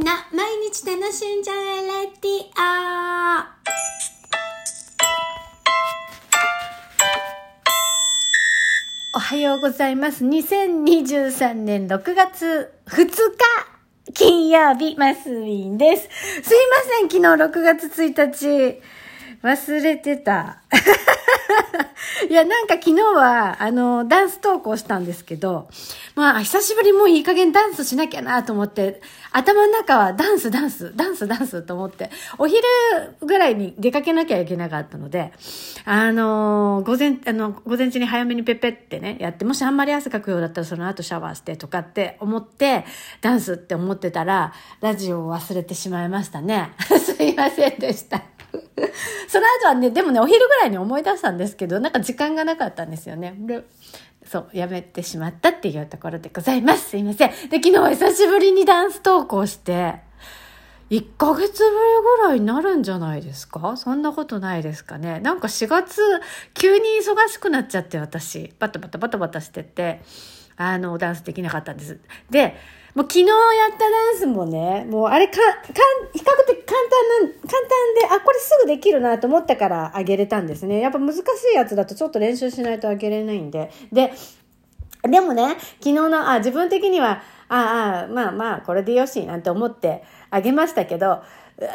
んな毎日楽しんじゃえレディオおはようございます。2023年6月2日金曜日、マスウィンです。すいません、昨日6月1日忘れてた。いや、なんか昨日は、あの、ダンス投稿したんですけど、まあ、久しぶりもういい加減ダンスしなきゃなと思って、頭の中はダンス、ダンス、ダンス、ダンスと思って、お昼ぐらいに出かけなきゃいけなかったので、あの、午前、あの、午前中に早めにペペってね、やって、もしあんまり汗かくようだったらその後シャワーしてとかって思って、ダンスって思ってたら、ラジオを忘れてしまいましたね。すいませんでした。その後はね、でもね、お昼ぐらいに思い出したんですけど、なんか時間がなかったんですよね。でそう、やめてしまったっていうところでございます。すいません。で、昨日久しぶりにダンス投稿して、1ヶ月ぶりぐらいになるんじゃないですか？そんなことないですかね。なんか4月、急に忙しくなっちゃって私、バタバタバタバタしてて、あの、ダンスできなかったんです。で、もう昨日やったダンスもね、もうあれか、かん、比較的簡単な、簡単で、あ、こすぐできるなと思ったからあげれたんですね。やっぱ難しいやつだとちょっと練習しないとあげれないんで。で、でもね、昨日の、あ、自分的には、ああ、まあまあ、これでよし、なんて思ってあげましたけど、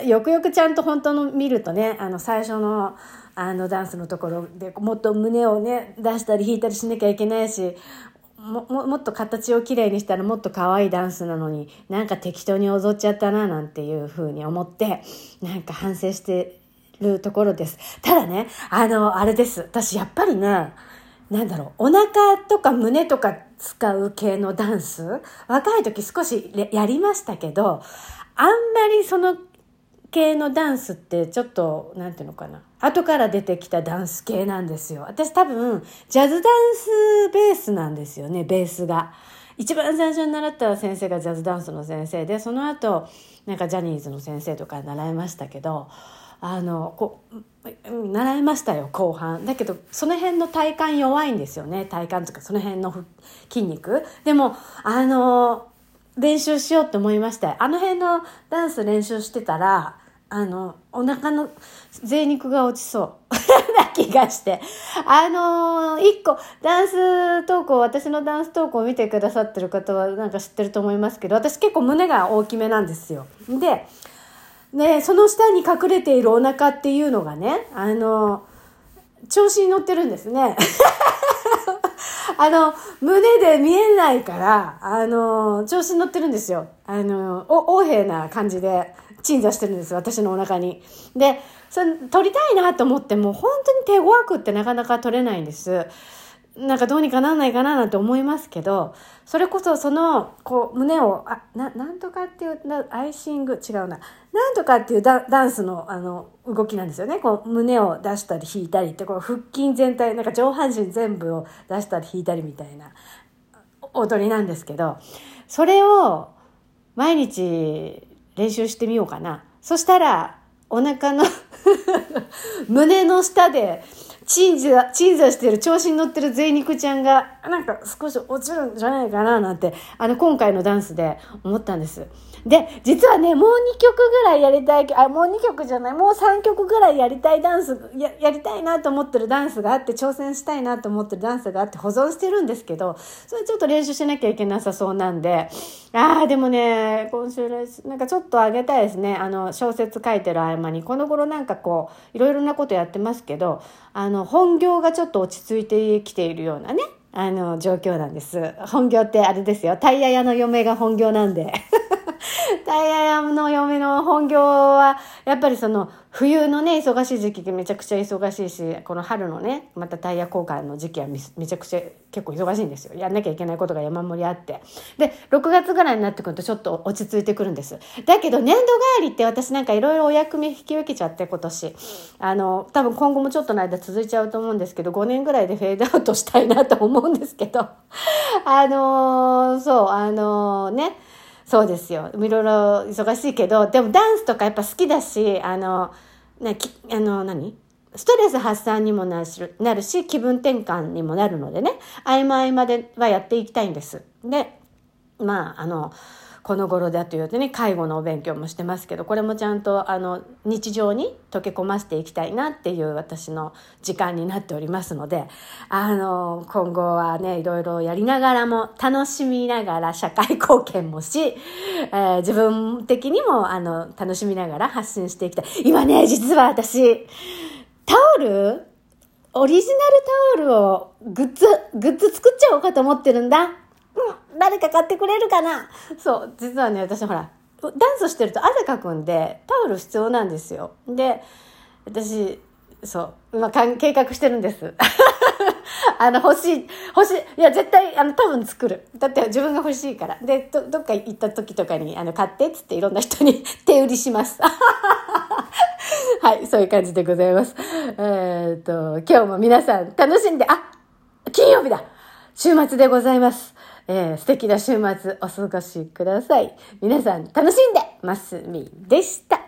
よくよくちゃんと本当の見るとね、あの、最初の、あの、ダンスのところでもっと胸をね、出したり引いたりしなきゃいけないし、もももっと形をきれいにしたらもっと可愛いダンスなのになんか適当に踊っちゃったななんていうふうに思ってなんか反省してるところです。ただねあのあれです。私やっぱりねなんだろうお腹とか胸とか使う系のダンス？若い時少しやりましたけどあんまりその系のダンスってちょっと何ていうのかな。後から出てきたダンス系なんですよ。私多分ジャズダンスベースなんですよねベースが。一番最初に習った先生がジャズダンスの先生でその後なんかジャニーズの先生とか習いましたけどあのこう習いましたよ後半。だけどその辺の体幹弱いんですよね。体幹とかその辺の筋肉。でもあの練習しようって思いました。あの辺のダンス練習してたらあの、お腹の贅肉が落ちそう な気がして。あのー、一個、ダンス投稿、私のダンス投稿を見てくださってる方はなんか知ってると思いますけど、私結構胸が大きめなんですよ。で、ね、その下に隠れているお腹っていうのがね、あのー、調子に乗ってるんですね。あの、胸で見えないから、あの、調子に乗ってるんですよ。あの、お、横柄な感じで。鎮座してるんです私のお腹に。でそれ撮りたいなと思っても本当に手強くってなかなか撮れないんです。なんかどうにかなんないかななんて思いますけどそれこそそのこう胸をあななんとかっていうアイシング違うななんとかっていうダダンスのあの動きなんですよねこう胸を出したり引いたりってこう腹筋全体なんか上半身全部を出したり引いたりみたいな踊りなんですけどそれを毎日練習してみようかな。そしたら、お腹の 胸の下で、鎮座、鎮座してる、調子に乗ってる贅肉ちゃんが、なんか少し落ちるんじゃないかな、なんて、あの、今回のダンスで思ったんです。で、実はね、もう2曲ぐらいやりたい、あ、もう2曲じゃない、もう3曲ぐらいやりたいダンス、や、やりたいなと思ってるダンスがあって、挑戦したいなと思ってるダンスがあって保存してるんですけど、それちょっと練習しなきゃいけなさそうなんで、ああ、でもね、今週なんかちょっとあげたいですね。あの、小説書いてる合間に、この頃なんかこう、いろいろなことやってますけど、あの、の本業がちょっと落ち着いてきているようなね、あの、状況なんです。本業ってあれですよ。タイヤ屋の嫁が本業なんで。タイヤ屋の嫁の本業は、やっぱりその、冬のね、忙しい時期ってめちゃくちゃ忙しいし、この春のね、またタイヤ交換の時期はめちゃくちゃ結構忙しいんですよ。やんなきゃいけないことが山盛りあって。で、6月ぐらいになってくるとちょっと落ち着いてくるんです。だけど年度帰りって私なんかいろいろお役目引き受けちゃって今年。あの、多分今後もちょっとの間続いちゃうと思うんですけど、5年ぐらいでフェードアウトしたいなと思うんですけど。あのー、そう、あのー、ね、そうですよ。いろいろ忙しいけど、でもダンスとかやっぱ好きだし、あの、ね、きあの、何？ストレス発散にもなる、なるし気分転換にもなるのでね、合間合間ではやっていきたいんです。で、まあ、あの、この頃だというとね、介護のお勉強もしてますけど、これもちゃんと、あの、日常に溶け込ませていきたいなっていう私の時間になっておりますので、あの、今後はね、いろいろやりながらも、楽しみながら社会貢献もし、えー、自分的にも、あの、楽しみながら発信していきたい。今ね、実は私、タオルオリジナルタオルをグッズ、グッズ作っちゃおうかと思ってるんだ。誰か買ってくれるかな？そう、実はね、私ほら、ダンスしてると汗かくんで、タオル必要なんですよ。で、私、そう、まあ、計画してるんです。あの、欲しい、欲しい、いや、絶対、あの、多分作る。だって自分が欲しいから。で、ど、どっか行った時とかに、あの、買ってっつっていろんな人に 手売りします。はい、そういう感じでございます。えっ、と、今日も皆さん楽しんで、あ金曜日だ週末でございます。えー、素敵な週末お過ごしください。皆さん楽しんでますみでした。